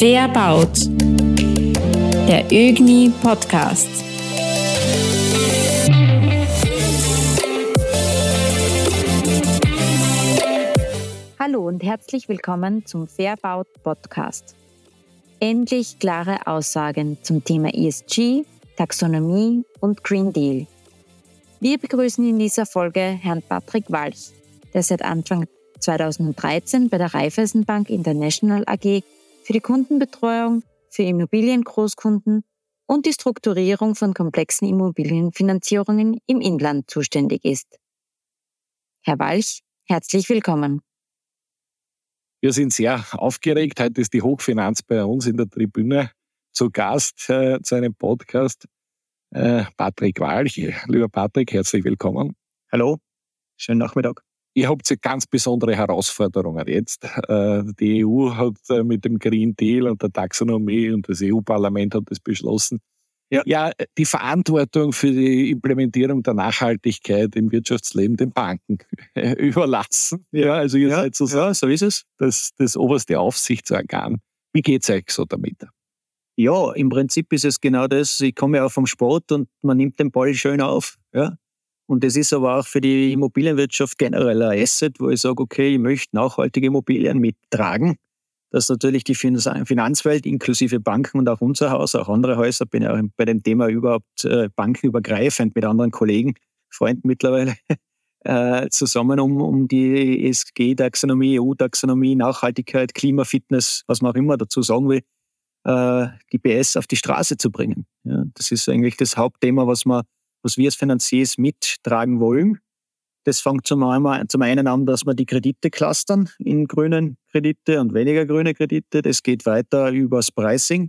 Baut. Der ÖGNI Podcast. Hallo und herzlich willkommen zum Fairbaut Podcast. Endlich klare Aussagen zum Thema ESG, Taxonomie und Green Deal. Wir begrüßen in dieser Folge Herrn Patrick Walch, der seit Anfang 2013 bei der Raiffeisenbank International AG für die Kundenbetreuung für Immobiliengroßkunden und die Strukturierung von komplexen Immobilienfinanzierungen im Inland zuständig ist. Herr Walch, herzlich willkommen. Wir sind sehr aufgeregt. Heute ist die Hochfinanz bei uns in der Tribüne zu Gast äh, zu einem Podcast. Äh, Patrick Walch. Lieber Patrick, herzlich willkommen. Hallo, schönen Nachmittag. Ihr habt ganz besondere Herausforderungen jetzt. Äh, die EU hat äh, mit dem Green Deal und der Taxonomie und das EU-Parlament hat das beschlossen, ja. ja, die Verantwortung für die Implementierung der Nachhaltigkeit im Wirtschaftsleben den Banken überlassen. Ja, also ihr ja, seid so, ja, so ist es. Das, das oberste Aufsichtsorgan. Wie geht es euch so damit? Ja, im Prinzip ist es genau das. Ich komme ja auch vom Sport und man nimmt den Ball schön auf. Ja? Und das ist aber auch für die Immobilienwirtschaft generell ein Asset, wo ich sage, okay, ich möchte nachhaltige Immobilien mittragen. Dass natürlich die Finanzwelt inklusive Banken und auch unser Haus, auch andere Häuser, bin ja auch bei dem Thema überhaupt äh, bankenübergreifend mit anderen Kollegen, Freunden mittlerweile, äh, zusammen, um, um die ESG-Taxonomie, EU-Taxonomie, Nachhaltigkeit, Klimafitness, was man auch immer dazu sagen will, äh, die PS auf die Straße zu bringen. Ja, das ist eigentlich das Hauptthema, was man was wir als Finanziers mittragen wollen. Das fängt zum einen, an, dass wir die Kredite clustern in grünen Kredite und weniger grüne Kredite. Das geht weiter übers Pricing.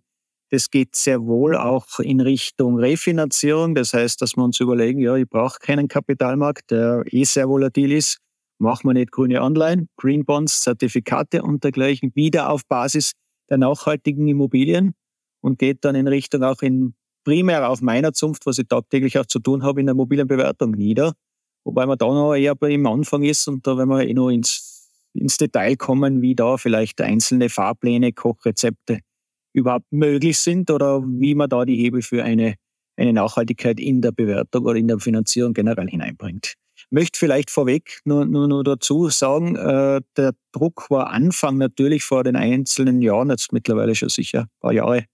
Das geht sehr wohl auch in Richtung Refinanzierung. Das heißt, dass wir uns überlegen, ja, ich brauche keinen Kapitalmarkt, der eh sehr volatil ist. Machen wir nicht grüne Anleihen, Green Bonds, Zertifikate und dergleichen wieder auf Basis der nachhaltigen Immobilien und geht dann in Richtung auch in primär auf meiner Zunft, was ich tagtäglich auch zu tun habe, in der mobilen Bewertung nieder. Wobei man da noch eher im Anfang ist und da, wenn wir eh noch ins, ins Detail kommen, wie da vielleicht einzelne Fahrpläne, Kochrezepte überhaupt möglich sind oder wie man da die Hebel für eine, eine Nachhaltigkeit in der Bewertung oder in der Finanzierung generell hineinbringt. Möchte vielleicht vorweg nur, nur, nur dazu sagen, äh, der Druck war Anfang natürlich vor den einzelnen Jahren, jetzt mittlerweile schon sicher ein paar Jahre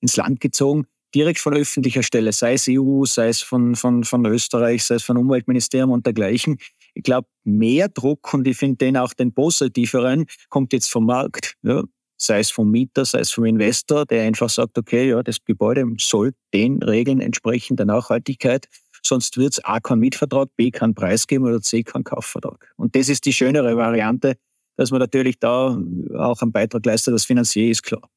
ins Land gezogen, direkt von öffentlicher Stelle, sei es EU, sei es von, von, von Österreich, sei es von Umweltministerium und dergleichen. Ich glaube, mehr Druck, und ich finde den auch den positiveren, kommt jetzt vom Markt. Ja. Sei es vom Mieter, sei es vom Investor, der einfach sagt, okay, ja, das Gebäude soll den Regeln entsprechen der Nachhaltigkeit. Sonst wird es A keinen Mietvertrag, B keinen Preis geben oder C keinen Kaufvertrag. Und das ist die schönere Variante, dass man natürlich da auch einen Beitrag leistet. Das Finanzier ist klar.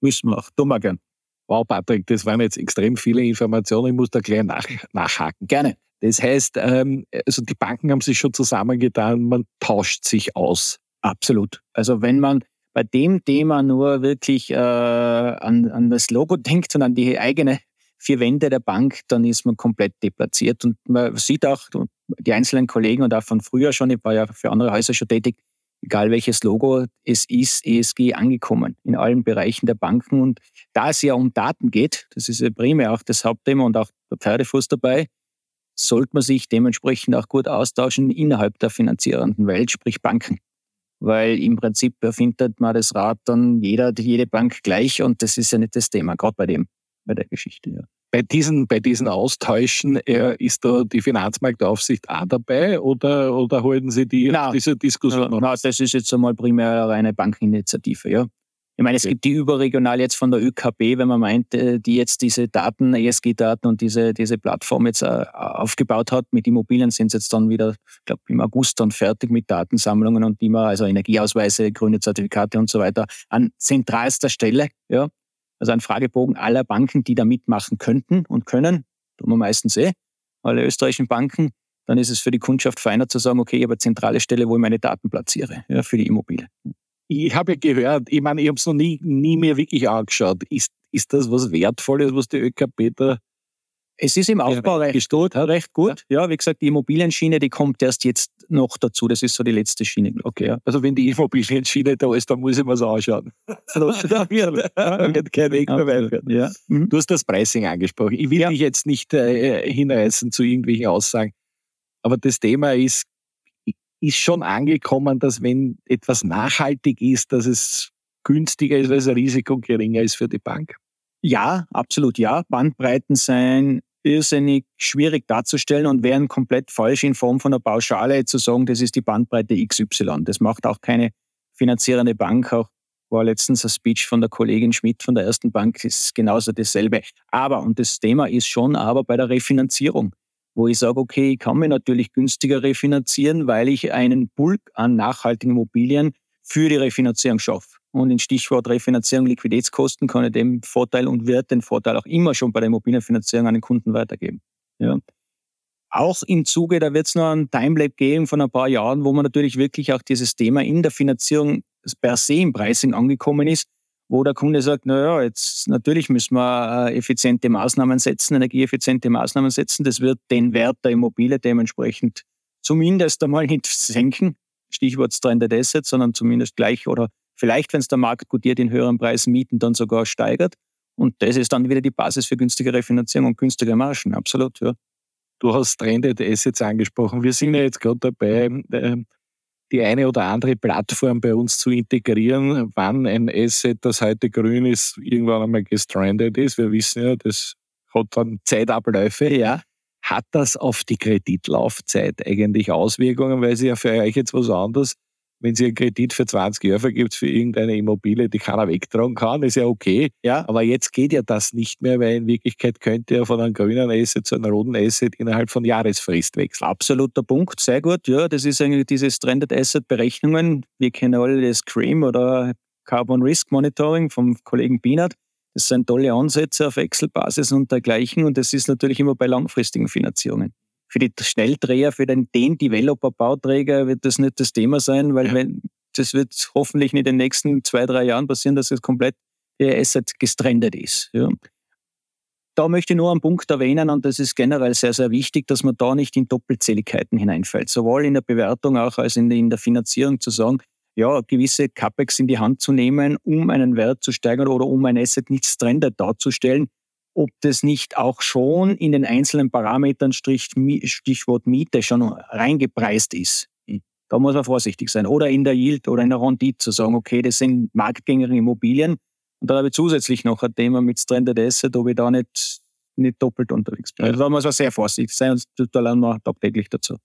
Müssen wir auch. Tun wir gern. Wow, Patrick, das waren jetzt extrem viele Informationen. Ich muss da gleich nach, nachhaken. Gerne. Das heißt, ähm, also die Banken haben sich schon zusammengetan, man tauscht sich aus. Absolut. Also wenn man bei dem Thema nur wirklich äh, an, an das Logo denkt und an die eigene vier Wände der Bank, dann ist man komplett deplatziert. Und man sieht auch die einzelnen Kollegen und auch von früher schon, ich war ja für andere Häuser schon tätig, egal welches Logo es ist, ESG angekommen in allen Bereichen der Banken. Und da es ja um Daten geht, das ist ja primär auch das Hauptthema und auch der Pferdefuß dabei, sollte man sich dementsprechend auch gut austauschen innerhalb der finanzierenden Welt, sprich Banken. Weil im Prinzip erfindet man das Rad dann jeder, jede Bank gleich und das ist ja nicht das Thema, gerade bei dem, bei der Geschichte. Ja bei diesen, bei diesen Austauschen äh, ist da die Finanzmarktaufsicht auch dabei oder, oder halten Sie die, nein, diese Diskussion? Nein, das ist jetzt einmal primär eine Bankeninitiative, ja. Ich meine, es okay. gibt die überregional jetzt von der ÖKB, wenn man meint, äh, die jetzt diese Daten, ESG-Daten und diese, diese Plattform jetzt äh, aufgebaut hat. Mit Immobilien sind sie jetzt dann wieder, ich glaube, im August dann fertig mit Datensammlungen und man, also Energieausweise, grüne Zertifikate und so weiter, an zentralster Stelle, ja. Also ein Fragebogen aller Banken, die da mitmachen könnten und können, tun wir meistens eh, alle österreichischen Banken. Dann ist es für die Kundschaft feiner zu sagen, okay, ich habe eine zentrale Stelle, wo ich meine Daten platziere, ja, für die Immobilie. Ich habe ja gehört, ich meine, ich habe es noch nie, nie mehr wirklich angeschaut. Ist, ist das was Wertvolles, was die ÖKB da es ist im Aufbau recht, recht, recht gut. Ja, wie gesagt, die Immobilienschiene, die kommt erst jetzt noch dazu. Das ist so die letzte Schiene. Okay, ja. also wenn die Immobilienschiene da ist, dann muss ich mir das anschauen. da wird kein Weg mehr weiter. Ja. Mhm. Du hast das Pricing angesprochen. Ich will ja. dich jetzt nicht äh, hinreißen zu irgendwelchen Aussagen, aber das Thema ist, ist schon angekommen, dass wenn etwas nachhaltig ist, dass es günstiger ist, weil das Risiko geringer ist für die Bank. Ja, absolut ja. Bandbreiten sein irrsinnig schwierig darzustellen und wären komplett falsch in Form von einer Pauschale zu sagen, das ist die Bandbreite XY. Das macht auch keine finanzierende Bank. Auch war letztens ein Speech von der Kollegin Schmidt von der ersten Bank, ist genauso dasselbe. Aber, und das Thema ist schon aber bei der Refinanzierung, wo ich sage, okay, ich kann mir natürlich günstiger refinanzieren, weil ich einen Bulk an nachhaltigen Immobilien für die Refinanzierung schaffe. Und in Stichwort Refinanzierung, Liquiditätskosten kann ich den Vorteil und wird den Vorteil auch immer schon bei der Immobilienfinanzierung an den Kunden weitergeben. Ja. Auch im Zuge, da wird es noch ein Timelap geben von ein paar Jahren, wo man natürlich wirklich auch dieses Thema in der Finanzierung per se im Pricing angekommen ist, wo der Kunde sagt, naja, jetzt natürlich müssen wir äh, effiziente Maßnahmen setzen, energieeffiziente Maßnahmen setzen. Das wird den Wert der Immobilie dementsprechend zumindest einmal nicht senken. Stichwort Stranded Assets, sondern zumindest gleich oder vielleicht, wenn es der Markt gutiert, in höheren Preisen Mieten dann sogar steigert. Und das ist dann wieder die Basis für günstigere Finanzierung und günstigere Margen. Absolut, ja. Du hast Trended Assets angesprochen. Wir sind ja jetzt gerade dabei, ähm, die eine oder andere Plattform bei uns zu integrieren, wann ein Asset, das heute grün ist, irgendwann einmal gestrandet ist. Wir wissen ja, das hat dann Zeitabläufe. Ja. Hat das auf die Kreditlaufzeit eigentlich Auswirkungen? Weil sie ja für euch jetzt was anderes wenn sie einen Kredit für 20 Jahre vergibt für irgendeine Immobilie, die keiner wegtragen kann, ist ja okay. Ja. Aber jetzt geht ja das nicht mehr, weil in Wirklichkeit könnte er von einem grünen Asset zu einem roten Asset innerhalb von Jahresfrist wechseln. Absoluter Punkt, sehr gut. Ja, das ist eigentlich diese Stranded Asset Berechnungen. Wir kennen alle das CREAM oder Carbon Risk Monitoring vom Kollegen Bienert. Das sind tolle Ansätze auf Excel-Basis und dergleichen. Und das ist natürlich immer bei langfristigen Finanzierungen für die Schnelldreher, für den, den Developer-Bauträger wird das nicht das Thema sein, weil ja. wenn, das wird hoffentlich nicht in den nächsten zwei, drei Jahren passieren, dass es komplett der Asset gestrandet ist. Ja. Da möchte ich nur einen Punkt erwähnen und das ist generell sehr, sehr wichtig, dass man da nicht in Doppelzähligkeiten hineinfällt. Sowohl in der Bewertung auch als in, in der Finanzierung zu sagen, ja, gewisse CapEx in die Hand zu nehmen, um einen Wert zu steigern oder um ein Asset nicht stranded darzustellen, ob das nicht auch schon in den einzelnen Parametern Stichwort Miete schon reingepreist ist. Da muss man vorsichtig sein. Oder in der Yield oder in der Rendite zu sagen, okay, das sind marktgängige Immobilien. Und da habe ich zusätzlich noch ein Thema mit Stranded Asset, ob ich da nicht, nicht doppelt unterwegs bin. Also da muss man sehr vorsichtig sein und da lernen wir tagtäglich dazu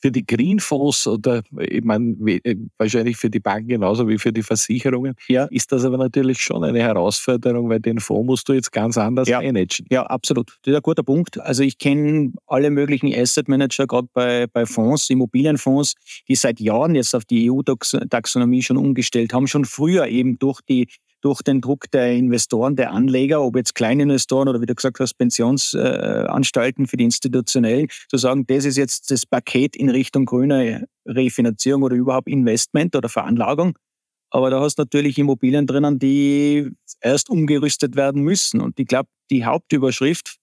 für die Greenfonds oder ich meine, äh, wahrscheinlich für die Banken genauso wie für die Versicherungen, ja. ist das aber natürlich schon eine Herausforderung, weil den Fonds musst du jetzt ganz anders ja. managen. Ja, absolut. Das ist ein guter Punkt. Also ich kenne alle möglichen Asset Manager, gerade bei, bei Fonds, Immobilienfonds, die seit Jahren jetzt auf die EU-Taxonomie schon umgestellt haben, schon früher eben durch die durch den Druck der Investoren, der Anleger, ob jetzt Kleininvestoren oder wie du gesagt hast, Pensionsanstalten für die Institutionellen, zu sagen, das ist jetzt das Paket in Richtung grüner Refinanzierung oder überhaupt Investment oder Veranlagung. Aber da hast du natürlich Immobilien drinnen, die erst umgerüstet werden müssen. Und ich glaube, die Hauptüberschrift,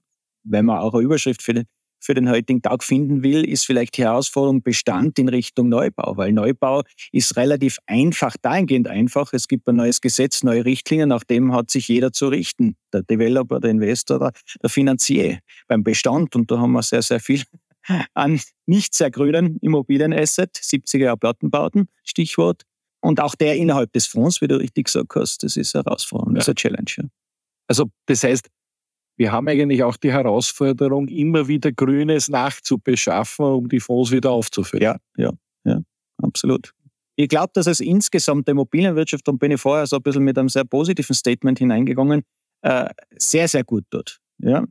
wenn man auch eine Überschrift für für den heutigen Tag finden will, ist vielleicht die Herausforderung Bestand in Richtung Neubau, weil Neubau ist relativ einfach, dahingehend einfach. Es gibt ein neues Gesetz, neue Richtlinien, nach dem hat sich jeder zu richten. Der Developer, der Investor, der, der Finanzier. Beim Bestand, und da haben wir sehr, sehr viel an nicht sehr grünen Immobilienasset, 70er Jahre Plattenbauten, Stichwort. Und auch der innerhalb des Fonds, wie du richtig gesagt hast, das ist eine Herausforderung, das ist eine Challenge. Also das heißt, wir haben eigentlich auch die Herausforderung, immer wieder Grünes nachzubeschaffen, um die Fonds wieder aufzufüllen. Ja, ja, ja, absolut. Ich glaube, dass es insgesamt der Immobilienwirtschaft, und bin ich vorher so ein bisschen mit einem sehr positiven Statement hineingegangen, äh, sehr, sehr gut tut. Ja?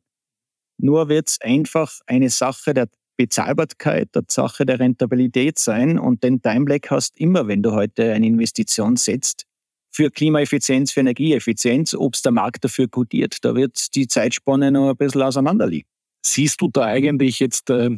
Nur wird es einfach eine Sache der Bezahlbarkeit, der Sache der Rentabilität sein. Und den Timelag hast immer, wenn du heute eine Investition setzt, für Klimaeffizienz, für Energieeffizienz, ob es der Markt dafür kodiert. Da wird die Zeitspanne noch ein bisschen auseinanderliegen. Siehst du da eigentlich jetzt äh,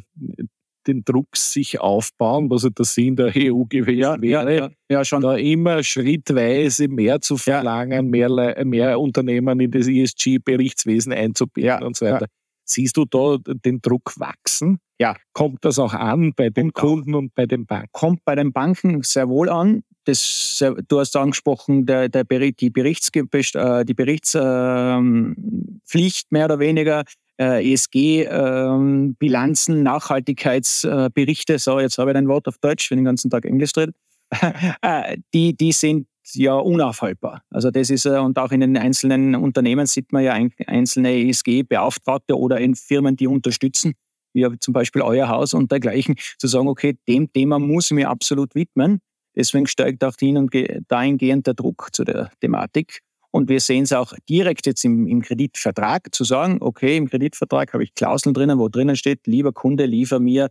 den Druck sich aufbauen, was der Sinn der EU gewesen ja, wäre, ja, ja, schon. da immer schrittweise mehr zu verlangen, mehr, mehr Unternehmen in das ESG-Berichtswesen einzubinden und so weiter. Siehst du da den Druck wachsen? Ja. Kommt das auch an bei den Kunden und bei den Banken? Kommt bei den Banken sehr wohl an. Das, du hast angesprochen, der, der die, Berichts, äh, die Berichtspflicht ähm, mehr oder weniger, äh, ESG-Bilanzen, ähm, Nachhaltigkeitsberichte, so jetzt habe ich ein Wort auf Deutsch, wenn ich den ganzen Tag Englisch rede, die, die sind ja unaufhaltbar. Also das ist, und auch in den einzelnen Unternehmen sieht man ja einzelne ESG-Beauftragte oder in Firmen, die unterstützen, wie zum Beispiel euer Haus und dergleichen, zu sagen, okay, dem Thema muss ich mir absolut widmen. Deswegen steigt auch dahingehend der Druck zu der Thematik. Und wir sehen es auch direkt jetzt im, im, Kreditvertrag, zu sagen, okay, im Kreditvertrag habe ich Klauseln drinnen, wo drinnen steht, lieber Kunde, liefer mir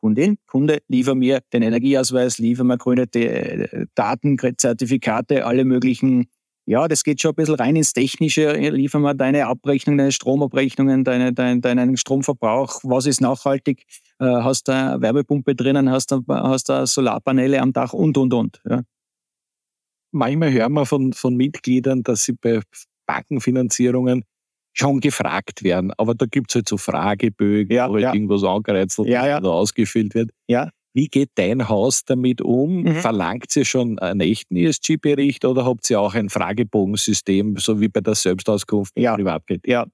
Kundin, Kunde, liefer mir den Energieausweis, liefer mir grüne äh, Daten, Zertifikate, alle möglichen. Ja, das geht schon ein bisschen rein ins Technische. Liefer mir deine Abrechnungen, deine Stromabrechnungen, deine, dein, deinen Stromverbrauch. Was ist nachhaltig? Äh, hast du eine Wärmepumpe drinnen? Hast du hast du Solarpaneile am Dach und, und, und. Ja. Manchmal hören wir von, von Mitgliedern, dass sie bei Bankenfinanzierungen schon gefragt werden. Aber da gibt es halt so Fragebögen, ja, wo halt ja. irgendwas angereizelt ja, ja. oder ausgefüllt wird. Ja. Wie geht dein Haus damit um? Mhm. Verlangt ihr schon einen echten ESG-Bericht oder habt ihr auch ein Fragebogensystem, so wie bei der Selbstauskunft ja. Privatkredit? Ja,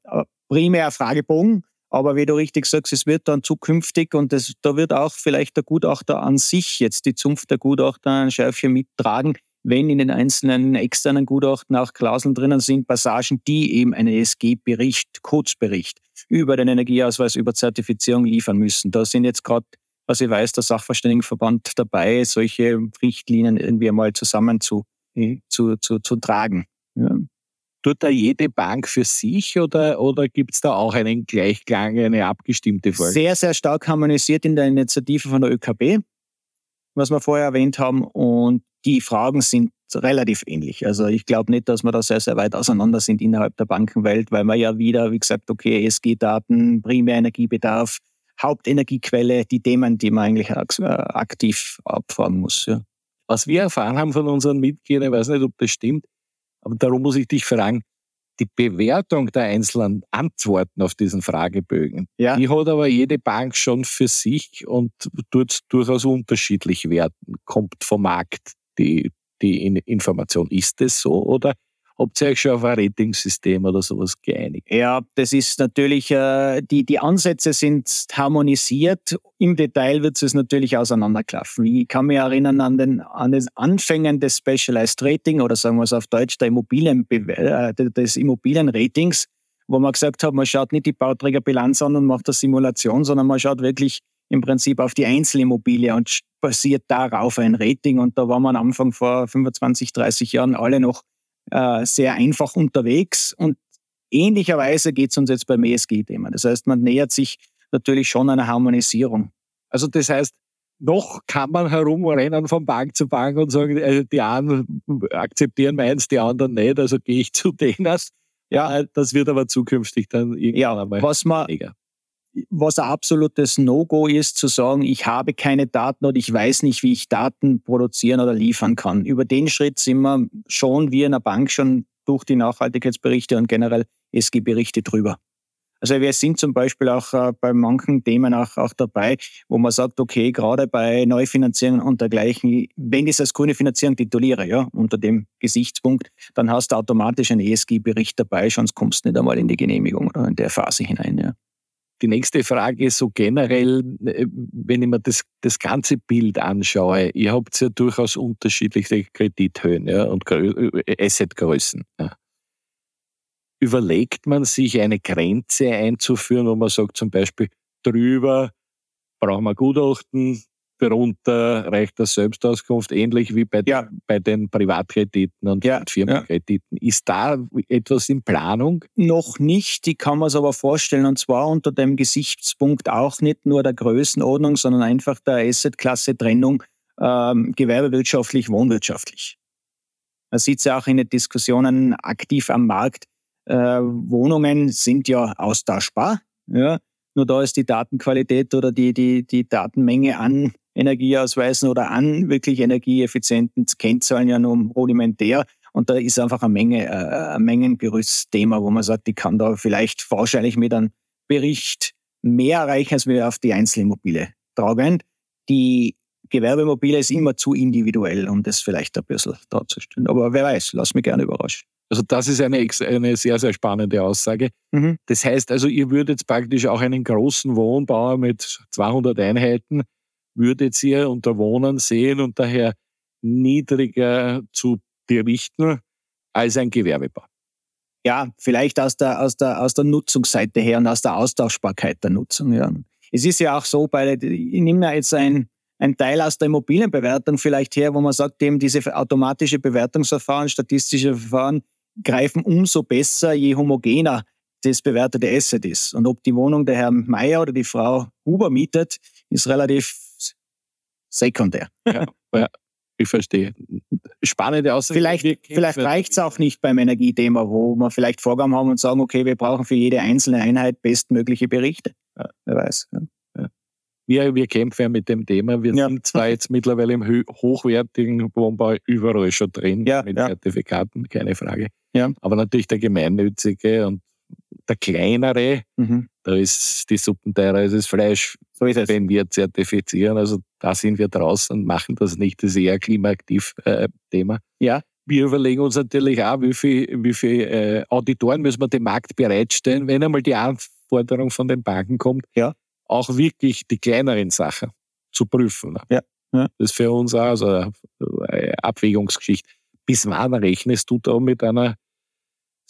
primär Fragebogen. Aber wie du richtig sagst, es wird dann zukünftig und das, da wird auch vielleicht der Gutachter an sich jetzt die Zunft der Gutachter ein Schärfchen mittragen, wenn in den einzelnen externen Gutachten auch Klauseln drinnen sind, Passagen, die eben einen ESG-Bericht, Kurzbericht über den Energieausweis, über Zertifizierung liefern müssen. Da sind jetzt gerade, was ich weiß, der Sachverständigenverband dabei, solche Richtlinien irgendwie einmal zusammen zu, zu, zu, zu tragen. Ja. Tut da jede Bank für sich oder, oder gibt es da auch einen Gleichklang, eine abgestimmte Folge? Sehr, sehr stark harmonisiert in der Initiative von der ÖKB, was wir vorher erwähnt haben. Und die Fragen sind relativ ähnlich. Also ich glaube nicht, dass wir da sehr, sehr weit auseinander sind innerhalb der Bankenwelt, weil man ja wieder, wie gesagt, okay, ESG-Daten, Primärenergiebedarf, Hauptenergiequelle, die Themen, die man eigentlich äh, aktiv abfahren muss. Ja. Was wir erfahren haben von unseren Mitgliedern, ich weiß nicht, ob das stimmt, aber darum muss ich dich fragen, die Bewertung der einzelnen Antworten auf diesen Fragebögen, ja. die hat aber jede Bank schon für sich und tut durchaus unterschiedlich werten, kommt vom Markt die, die Information. Ist es so oder habt ihr euch schon auf ein Ratingsystem oder sowas geeinigt? Ja, das ist natürlich, äh, die, die Ansätze sind harmonisiert. Im Detail wird es natürlich auseinanderklaffen. Ich kann mich erinnern an den, an den Anfängen des Specialized Rating oder sagen wir es auf Deutsch, der Immobilien, äh, des Immobilienratings, wo man gesagt hat, man schaut nicht die Bauträgerbilanz an und macht eine Simulation, sondern man schaut wirklich im Prinzip auf die Einzelimmobilie und basiert darauf ein Rating. Und da waren wir am Anfang vor 25, 30 Jahren alle noch äh, sehr einfach unterwegs. Und ähnlicherweise geht es uns jetzt beim ESG-Thema. Das heißt, man nähert sich natürlich schon einer Harmonisierung. Also das heißt, noch kann man herumrennen von Bank zu Bank und sagen, äh, die einen akzeptieren meins, die anderen nicht, also gehe ich zu denen. Ja, das wird aber zukünftig dann irgendwann ja, einmal was man, weniger was ein absolutes No-Go ist, zu sagen, ich habe keine Daten oder ich weiß nicht, wie ich Daten produzieren oder liefern kann. Über den Schritt sind wir schon wie in einer Bank schon durch die Nachhaltigkeitsberichte und generell SG-Berichte drüber. Also wir sind zum Beispiel auch äh, bei manchen Themen auch, auch dabei, wo man sagt, okay, gerade bei Neufinanzierungen und dergleichen, wenn ich es als grüne Finanzierung tituliere, ja, unter dem Gesichtspunkt, dann hast du automatisch einen ESG-Bericht dabei, sonst kommst du nicht einmal in die Genehmigung oder in der Phase hinein. Ja. Die nächste Frage ist so generell, äh, wenn ich mir das, das ganze Bild anschaue, ihr habt ja durchaus unterschiedliche Kredithöhen ja, und äh, Assetgrößen. Ja. Überlegt man sich eine Grenze einzuführen, wo man sagt zum Beispiel, drüber brauchen wir Gutachten, darunter reicht das Selbstauskunft, ähnlich wie bei, ja. bei den Privatkrediten und ja. Firmenkrediten. Ist da etwas in Planung? Noch nicht, die kann man es aber vorstellen. Und zwar unter dem Gesichtspunkt auch nicht nur der Größenordnung, sondern einfach der Assetklasse-Trennung ähm, gewerbewirtschaftlich, wohnwirtschaftlich. Man sieht es ja auch in den Diskussionen aktiv am Markt. Äh, Wohnungen sind ja austauschbar. Ja. Nur da ist die Datenqualität oder die, die, die Datenmenge an Energieausweisen oder an wirklich energieeffizienten Kennzahlen ja nur rudimentär. Und da ist einfach eine Menge, äh, ein Mengengerüstthema, wo man sagt, ich kann da vielleicht wahrscheinlich mit einem Bericht mehr erreichen, als wir auf die Einzelimmobilie tragen. Die Gewerbeimmobilie ist immer zu individuell, um das vielleicht ein bisschen darzustellen. Aber wer weiß, lass mich gerne überraschen. Also das ist eine, eine sehr, sehr spannende Aussage. Mhm. Das heißt also, ihr würdet praktisch auch einen großen Wohnbau mit 200 Einheiten, würdet ihr unter Wohnen sehen und daher niedriger zu berichten als ein Gewerbebau. Ja, vielleicht aus der, aus, der, aus der Nutzungsseite her und aus der Austauschbarkeit der Nutzung. Ja. Es ist ja auch so, bei, ich nehme jetzt ein, ein Teil aus der Immobilienbewertung vielleicht her, wo man sagt, eben diese automatische Bewertungsverfahren, statistische Verfahren greifen umso besser, je homogener das bewertete Asset ist. Und ob die Wohnung der Herr Meier oder die Frau Huber mietet, ist relativ sekundär. Ja, ja ich verstehe. Spannende Aussage. Vielleicht, vielleicht reicht es auch nicht beim Energiethema, wo wir vielleicht Vorgaben haben und sagen, okay, wir brauchen für jede einzelne Einheit bestmögliche Berichte. Ja. Wer weiß. Ja. Wir, wir kämpfen ja mit dem Thema. Wir sind zwar jetzt mittlerweile im hochwertigen Wohnbau überall schon drin, mit. Zertifikaten, keine Frage. Aber natürlich der gemeinnützige und der kleinere, mhm. da ist die Suppen teurer als das Fleisch, so ist es. wenn wir zertifizieren. Also da sind wir draußen und machen das nicht. Das ist eher klimaaktiv-Thema. Äh, ja. Wir überlegen uns natürlich auch, wie viele wie viel, äh, Auditoren müssen wir dem Markt bereitstellen, wenn einmal die Anforderung von den Banken kommt, ja. auch wirklich die kleineren Sachen zu prüfen. Ja. Ja. Das ist für uns auch so eine Abwägungsgeschichte. Bis wann rechnest du da mit einer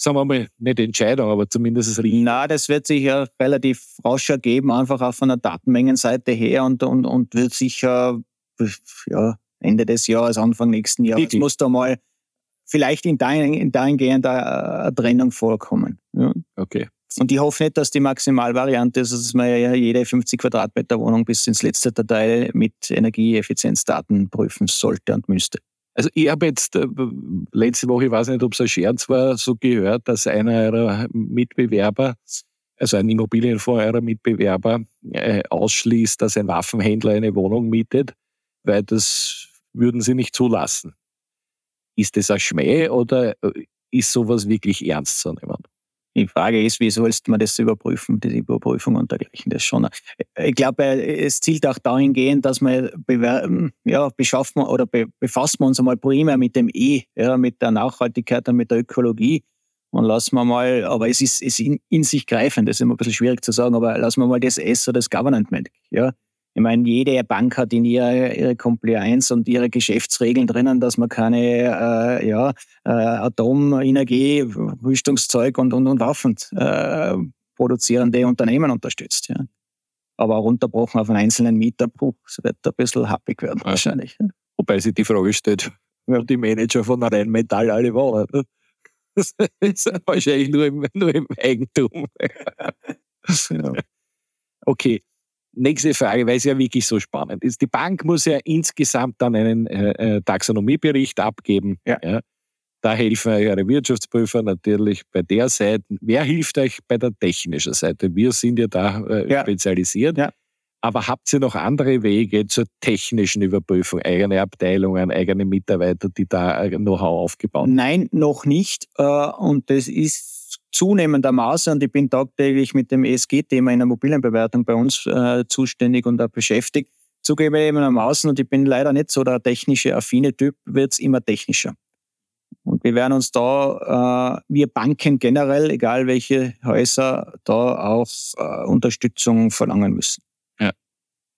sagen wir mal, nicht Entscheidung, aber zumindest das Risiko. Na, das wird sich ja relativ rasch ergeben, einfach auch von der Datenmengenseite her und, und, und wird sicher ja, Ende des Jahres, Anfang nächsten Jahres, Wirklich? muss da mal vielleicht in, dahin, in dahingehend eine Trennung vorkommen. Ja. Okay. Und ich hoffe nicht, dass die Maximalvariante ist, dass man ja jede 50 Quadratmeter Wohnung bis ins letzte Detail mit Energieeffizienzdaten prüfen sollte und müsste. Also ich habe jetzt äh, letzte Woche, ich weiß nicht, ob es ein Scherz war, so gehört, dass einer eurer Mitbewerber, also ein Immobilienfonds eurer Mitbewerber, äh, ausschließt, dass ein Waffenhändler eine Wohnung mietet, weil das würden sie nicht zulassen. Ist das ein Schmäh oder äh, ist sowas wirklich ernst zu nehmen? Die Frage ist, wie sollst man das überprüfen, diese Überprüfung und dergleichen. Das schon. Ich glaube, es zielt auch dahingehend, dass man ja, beschafft man oder befasst man uns einmal primär mit dem E, ja, mit der Nachhaltigkeit und mit der Ökologie. Und lassen wir mal, aber es ist, ist in, in, sich greifend, das ist immer ein bisschen schwierig zu sagen, aber lassen wir mal das S oder das Governance Ja. Ich meine, jede Bank hat in ihrer, ihre Compliance und ihre Geschäftsregeln drinnen, dass man keine äh, ja, äh, Atomenergie, Rüstungszeug und, und, und Waffen äh, produzierende Unternehmen unterstützt. Ja. Aber runterbrochen auf einen einzelnen Mieter, puh, das wird ein bisschen happig werden ja. wahrscheinlich. Wobei sich die Frage stellt, ja. die Manager von Rheinmetall alle waren. Das ist wahrscheinlich nur im, nur im Eigentum. genau. Okay, Nächste Frage, weil es ja wirklich so spannend ist. Die Bank muss ja insgesamt dann einen äh, äh Taxonomiebericht abgeben. Ja. ja. Da helfen eure Wirtschaftsprüfer natürlich bei der Seite. Wer hilft euch bei der technischen Seite? Wir sind ja da äh, ja. spezialisiert. Ja. Aber habt ihr noch andere Wege zur technischen Überprüfung? Eigene Abteilungen, eigene Mitarbeiter, die da äh, Know-how aufgebaut haben? Nein, noch nicht. Äh, und das ist zunehmender Maße und ich bin tagtäglich mit dem ESG-Thema in der Immobilienbewertung bei uns äh, zuständig und auch beschäftigt. Zugegebenermaßen, und ich bin leider nicht so der technische affine Typ, wird es immer technischer. Und wir werden uns da, äh, wir Banken generell, egal welche Häuser, da auch äh, Unterstützung verlangen müssen. Ja.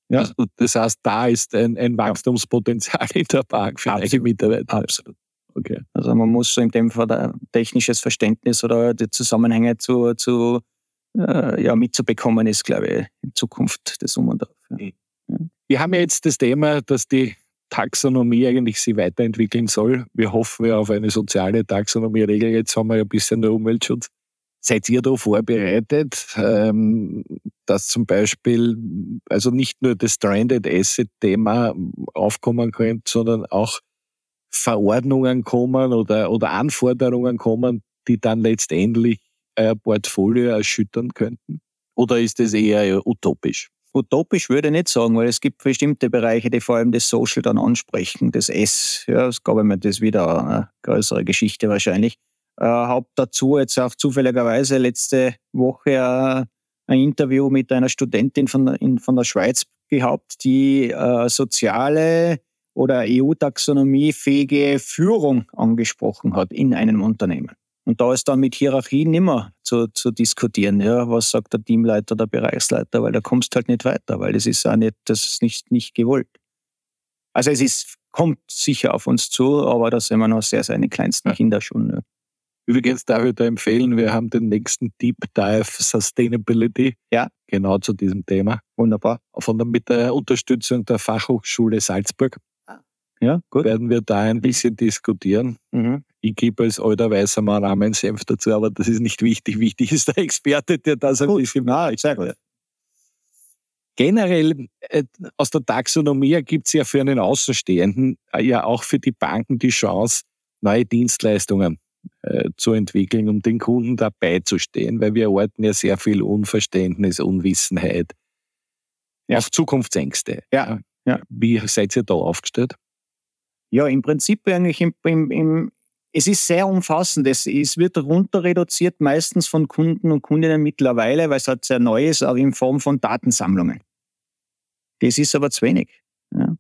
ja. Also, das heißt, da ist ein, ein Wachstumspotenzial in der Bank für Absolut. Mitarbeiter. Absolut. Okay. Also man muss so in dem Fall ein technisches Verständnis oder die Zusammenhänge zu, zu äh, ja, mitzubekommen ist, glaube ich, in Zukunft das Um und Auf. Ja. Mhm. Wir haben ja jetzt das Thema, dass die Taxonomie eigentlich sich weiterentwickeln soll. Wir hoffen ja auf eine soziale Taxonomie-Regel. Jetzt haben wir ja ein bisschen der Umweltschutz. Seid ihr da vorbereitet, ähm, dass zum Beispiel also nicht nur das Stranded Asset-Thema aufkommen könnte, sondern auch Verordnungen kommen oder, oder Anforderungen kommen, die dann letztendlich ein Portfolio erschüttern könnten? Oder ist das eher utopisch? Utopisch würde ich nicht sagen, weil es gibt bestimmte Bereiche, die vor allem das Social dann ansprechen, das S. Ja, das gab das wieder eine größere Geschichte wahrscheinlich. Äh, hab dazu jetzt auch zufälligerweise letzte Woche ein Interview mit einer Studentin von, in, von der Schweiz gehabt, die äh, soziale oder EU-Taxonomiefähige Führung angesprochen hat in einem Unternehmen. Und da ist dann mit Hierarchie nimmer zu, zu diskutieren. Ja, was sagt der Teamleiter, der Bereichsleiter, weil da kommst halt nicht weiter, weil das ist auch nicht, das ist nicht, nicht gewollt. Also es ist, kommt sicher auf uns zu, aber da sind wir noch sehr, sehr in den kleinsten ja. Kinderschuhen. Ja. Übrigens darf ich da empfehlen, wir haben den nächsten Deep Dive Sustainability. Ja. Genau zu diesem Thema. Wunderbar. Von der, mit der Unterstützung der Fachhochschule Salzburg. Ja, gut. Werden wir da ein bisschen diskutieren. Mhm. Ich gebe als alter weißer Mann auch meinen Senf dazu, aber das ist nicht wichtig. Wichtig ist der Experte, der das ein bisschen. Nein, sehr gut. Generell äh, aus der Taxonomie gibt es ja für einen Außenstehenden äh, ja auch für die Banken die Chance, neue Dienstleistungen äh, zu entwickeln, um den Kunden dabei zu stehen, weil wir orten ja sehr viel Unverständnis, Unwissenheit, ja. auch Zukunftsängste. Ja. ja. Wie seid ihr da aufgestellt? Ja, im Prinzip eigentlich im, im, im es ist sehr umfassend. Es, es, wird runter reduziert, meistens von Kunden und Kundinnen mittlerweile, weil es halt sehr neu ist, auch in Form von Datensammlungen. Das ist aber zu wenig. Ja.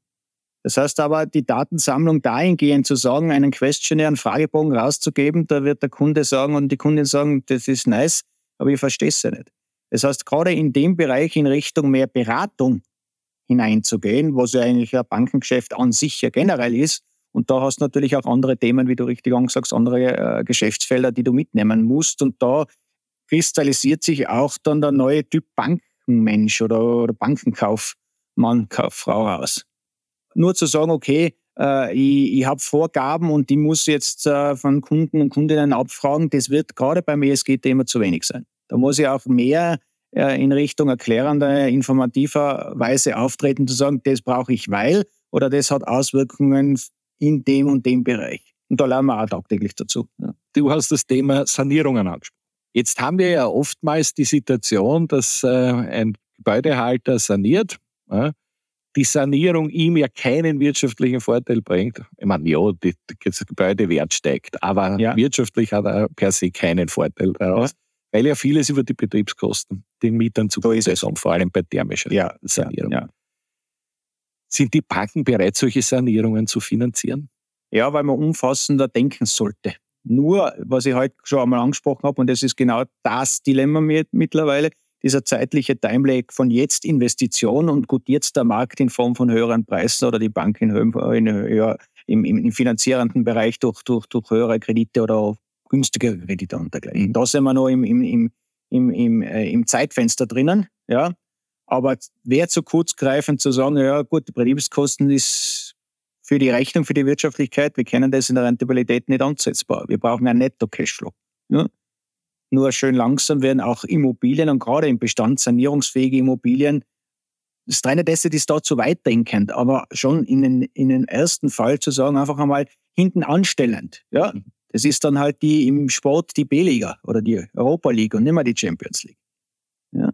Das heißt aber, die Datensammlung dahingehend zu sagen, einen Questionnaire, einen Fragebogen rauszugeben, da wird der Kunde sagen und die Kundin sagen, das ist nice, aber ich verstehe es ja nicht. Das heißt, gerade in dem Bereich in Richtung mehr Beratung hineinzugehen, was ja eigentlich ein Bankengeschäft an sich ja generell ist. Und da hast du natürlich auch andere Themen, wie du richtig angesagst, andere äh, Geschäftsfelder, die du mitnehmen musst. Und da kristallisiert sich auch dann der neue Typ Bankenmensch oder, oder Bankenkaufmann, Kauffrau raus. Nur zu sagen, okay, äh, ich, ich habe Vorgaben und die muss jetzt äh, von Kunden und Kundinnen abfragen, das wird gerade beim ESG-Thema zu wenig sein. Da muss ich auch mehr in Richtung erklärender, informativer Weise auftreten, zu sagen, das brauche ich, weil oder das hat Auswirkungen in dem und dem Bereich. Und da lernen wir auch tagtäglich dazu. Ja. Du hast das Thema Sanierungen angesprochen. Jetzt haben wir ja oftmals die Situation, dass äh, ein Gebäudehalter saniert, ja, die Sanierung ihm ja keinen wirtschaftlichen Vorteil bringt. Ich meine, ja, das Gebäudewert steigt, aber ja. wirtschaftlich hat er per se keinen Vorteil daraus. Ja weil ja vieles über die Betriebskosten den Mietern zu kommen, vor allem bei thermischer ja, Sanierung. Ja, ja. Sind die Banken bereit, solche Sanierungen zu finanzieren? Ja, weil man umfassender denken sollte. Nur, was ich heute schon einmal angesprochen habe, und das ist genau das Dilemma mittlerweile, dieser zeitliche Timelag von jetzt Investition und gut jetzt der Markt in Form von höheren Preisen oder die Bank in, in, in, im, im finanzierenden Bereich durch, durch, durch höhere Kredite oder günstigere Kredite und dergleichen. Da sind wir noch im, im, im, im, im, äh, im Zeitfenster drinnen. Ja. Aber wäre zu kurz greifend zu sagen, ja gut, die Betriebskosten ist für die Rechnung, für die Wirtschaftlichkeit, wir kennen das in der Rentabilität nicht ansetzbar. Wir brauchen einen Netto-Cashflow. Ja. Nur schön langsam werden auch Immobilien und gerade im Bestand sanierungsfähige Immobilien das Trainer Asset ist da zu weitdenkend, aber schon in den, in den ersten Fall zu sagen, einfach einmal hinten anstellend. Ja? Das ist dann halt die im Sport die B-Liga oder die Europa League und nicht mehr die Champions League. Ja.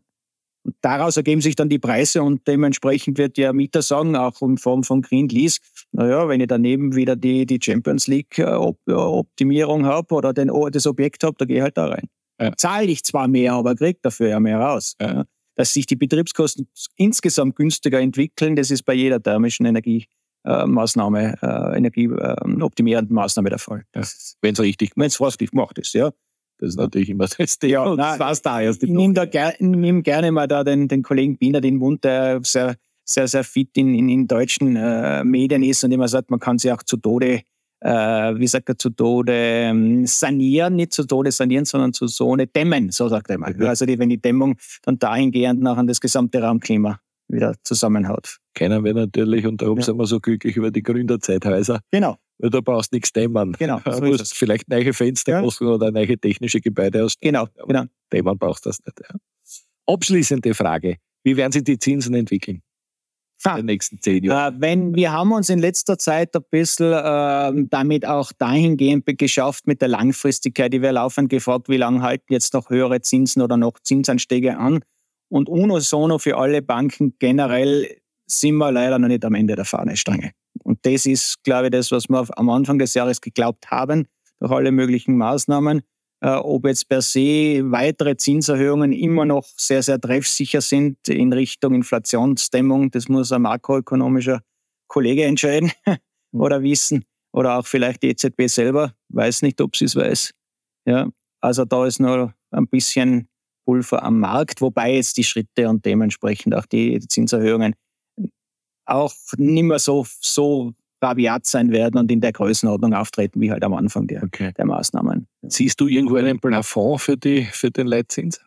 Und daraus ergeben sich dann die Preise und dementsprechend wird der Mieter sagen, auch in Form von Green Lease, naja, wenn ich daneben wieder die, die Champions League äh, äh, Optimierung habe oder den, das Objekt habe, da gehe ich halt da rein. Ja. Zahle ich zwar mehr, aber kriege dafür ja mehr raus. Ja. Dass sich die Betriebskosten insgesamt günstiger entwickeln, das ist bei jeder thermischen Energie äh, Maßnahme, äh, energieoptimierenden Maßnahme der Fall. Ja. Wenn es richtig, wenn es richtig gemacht ist, ja. Das ist natürlich immer das Thema. Ja, nein, das da erst. Ich nehme ger nehm gerne mal da den, den Kollegen Biener den Mund, der sehr, sehr, sehr fit in, in, in deutschen äh, Medien ist und immer sagt, man kann sie auch zu Tode, äh, wie sagt er, zu Tode ähm, sanieren, nicht zu Tode sanieren, sondern zu Sohne dämmen, so sagt er mal. Ja. Also die, wenn die Dämmung dann dahingehend nachher das gesamte Raumklima wieder zusammenhaut. Kennen wir natürlich und darum ja. sind wir so glücklich über die Gründerzeithäuser. Genau. Weil du brauchst nichts dämmern. Genau. So du musst vielleicht neue Fenster ja. machen oder neue technische Gebäude aus. Genau, genau. Dämmern brauchst du das nicht. Ja. Abschließende Frage. Wie werden sich die Zinsen entwickeln? in den nächsten zehn Jahren? Äh, wenn, wir haben uns in letzter Zeit ein bisschen äh, damit auch dahingehend geschafft mit der Langfristigkeit, die wir laufend gefragt, wie lange halten jetzt noch höhere Zinsen oder noch Zinsanstiege an? Und unisono für alle Banken generell sind wir leider noch nicht am Ende der Fahnenstange. Und das ist, glaube ich, das, was wir am Anfang des Jahres geglaubt haben, durch alle möglichen Maßnahmen. äh, ob jetzt per se weitere Zinserhöhungen immer noch sehr, sehr treffsicher sind in Richtung Inflationsdämmung. Das muss ein makroökonomischer Kollege entscheiden oder wissen. Oder auch vielleicht die EZB selber. Weiß nicht, ob sie es weiß. Ja, also da ist noch ein bisschen Pulver am Markt, wobei jetzt die Schritte und dementsprechend auch die Zinserhöhungen auch nicht mehr so, so rabiat sein werden und in der Größenordnung auftreten, wie halt am Anfang der, okay. der Maßnahmen. Siehst du irgendwo einen Plafond für, die, für den Leitzins?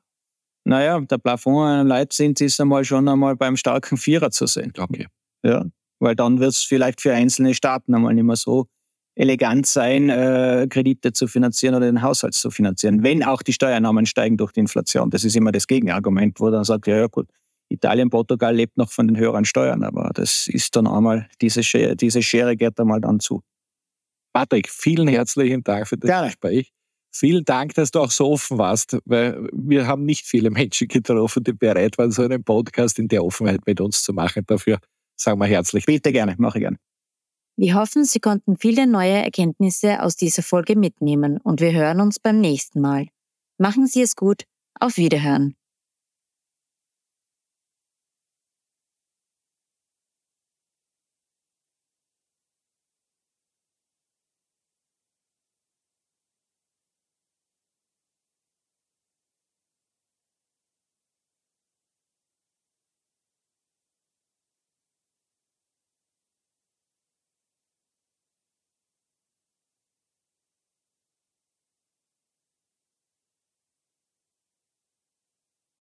Naja, der Plafond einem Leitzins ist einmal schon einmal beim starken Vierer zu sehen. Okay. Ja, weil dann wird es vielleicht für einzelne Staaten einmal nicht mehr so elegant sein, äh, Kredite zu finanzieren oder den Haushalt zu finanzieren, wenn auch die Steuereinnahmen steigen durch die Inflation. Das ist immer das Gegenargument, wo dann sagt, ja, ja gut, Italien, Portugal lebt noch von den höheren Steuern, aber das ist dann einmal, diese Schere, diese Schere geht einmal dann zu. Patrick, vielen herzlichen Dank für das Gerne. Gespräch. Vielen Dank, dass du auch so offen warst, weil wir haben nicht viele Menschen getroffen, die bereit waren, so einen Podcast in der Offenheit mit uns zu machen. Dafür sagen wir herzlich. Bitte gerne, mache ich gerne. Wir hoffen, Sie konnten viele neue Erkenntnisse aus dieser Folge mitnehmen und wir hören uns beim nächsten Mal. Machen Sie es gut. Auf Wiederhören.